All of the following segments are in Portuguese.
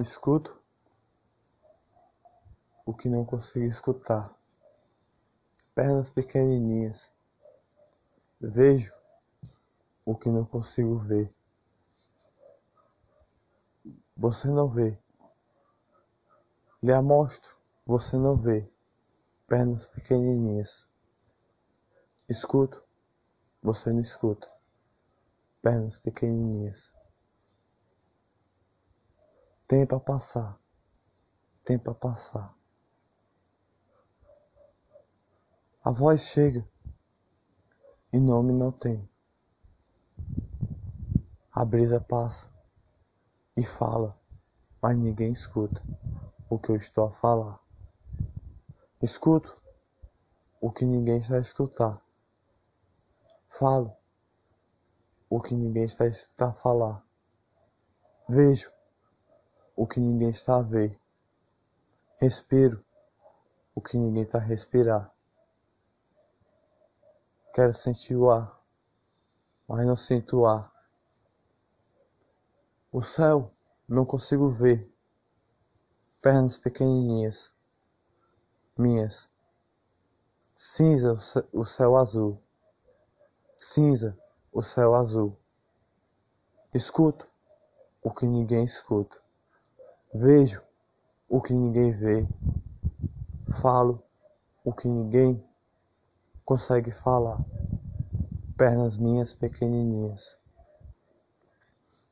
Escuto o que não consigo escutar. Pernas pequenininhas. Vejo o que não consigo ver. Você não vê. Lhe amostro, você não vê. Pernas pequenininhas. Escuto, você não escuta. Pernas pequenininhas. Tempo a passar. Tempo a passar. A voz chega e nome não tem. A brisa passa e fala, mas ninguém escuta o que eu estou a falar. Escuto o que ninguém está a escutar. Falo o que ninguém está a falar. Vejo o que ninguém está a ver. Respiro o que ninguém está a respirar. Quero sentir o ar, mas não sinto o ar. O céu não consigo ver. Pernas pequenininhas, minhas. Cinza o céu azul. Cinza o céu azul. Escuto o que ninguém escuta. Vejo o que ninguém vê. Falo o que ninguém consegue falar. Pernas minhas pequenininhas.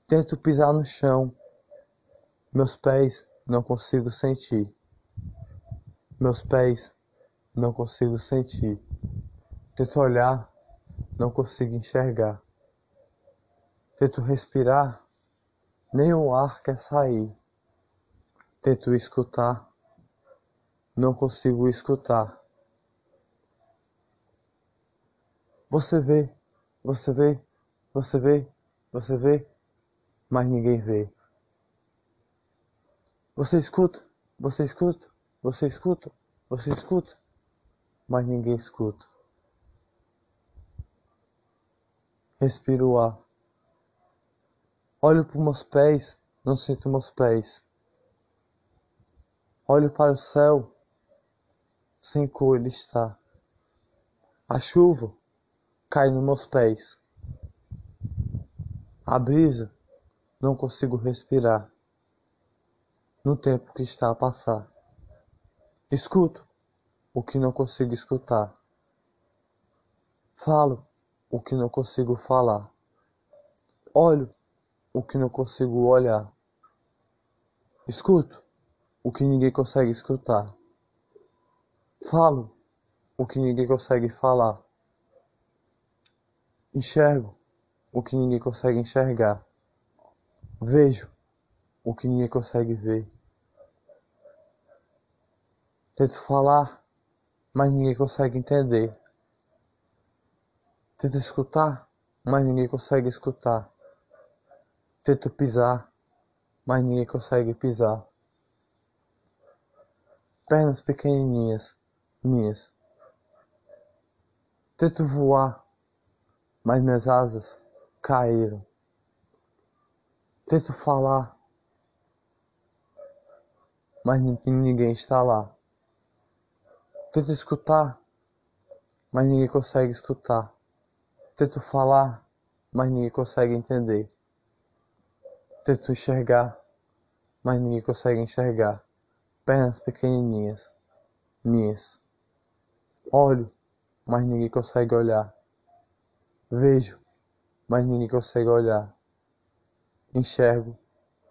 Tento pisar no chão. Meus pés não consigo sentir. Meus pés não consigo sentir. Tento olhar, não consigo enxergar. Tento respirar, nem o ar quer sair. Tento escutar, não consigo escutar. Você vê, você vê, você vê, você vê, mas ninguém vê. Você escuta, você escuta, você escuta, você escuta, mas ninguém escuta. Respiro o ar. Olho para meus pés, não sinto meus pés. Olho para o céu, sem cor ele está. A chuva cai nos meus pés. A brisa, não consigo respirar. No tempo que está a passar. Escuto o que não consigo escutar. Falo o que não consigo falar. Olho o que não consigo olhar. Escuto o que ninguém consegue escutar. Falo o que ninguém consegue falar. Enxergo o que ninguém consegue enxergar. Vejo o que ninguém consegue ver. Tento falar, mas ninguém consegue entender. Tento escutar, mas ninguém consegue escutar. Tento pisar, mas ninguém consegue pisar pernas pequenininhas minhas. Tento voar, mas minhas asas caíram. Tento falar, mas ninguém está lá. Tento escutar, mas ninguém consegue escutar. Tento falar, mas ninguém consegue entender. Tento enxergar, mas ninguém consegue enxergar pernas pequenininhas, minhas. Olho, mas ninguém consegue olhar. Vejo, mas ninguém consegue olhar. Enxergo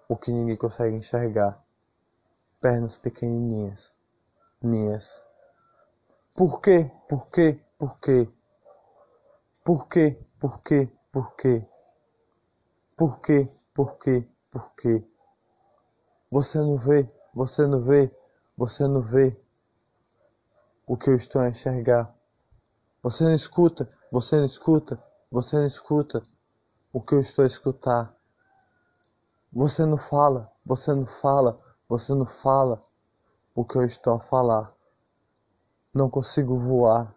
o que ninguém consegue enxergar. Pernas pequenininhas, minhas. Por quê? Por quê? Por quê? Por quê? Por quê? Por quê? Por quê? Por quê? Por quê? Você não vê? Você não vê, você não vê o que eu estou a enxergar. Você não escuta, você não escuta, você não escuta o que eu estou a escutar. Você não fala, você não fala, você não fala o que eu estou a falar. Não consigo voar.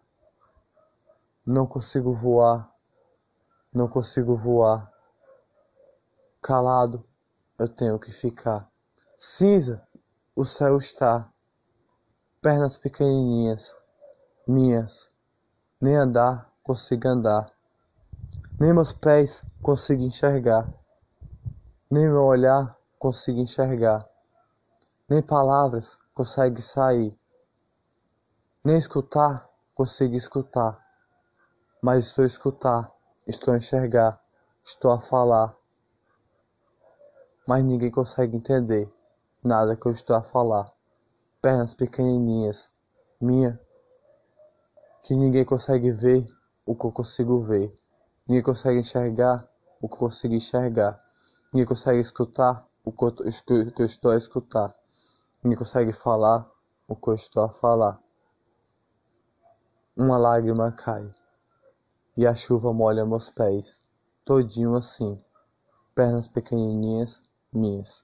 Não consigo voar. Não consigo voar. Calado, eu tenho que ficar Cinza, o céu está. Pernas pequenininhas, minhas. Nem andar consigo andar. Nem meus pés consigo enxergar. Nem meu olhar consigo enxergar. Nem palavras consegue sair. Nem escutar consigo escutar. Mas estou a escutar, estou a enxergar, estou a falar. Mas ninguém consegue entender nada que eu estou a falar. Pernas pequenininhas, minha, que ninguém consegue ver o que eu consigo ver. Ninguém consegue enxergar o que eu consigo enxergar. Ninguém consegue escutar o que eu estou a escutar. Ninguém consegue falar o que eu estou a falar. Uma lágrima cai e a chuva molha meus pés, todinho assim, pernas pequenininhas minhas.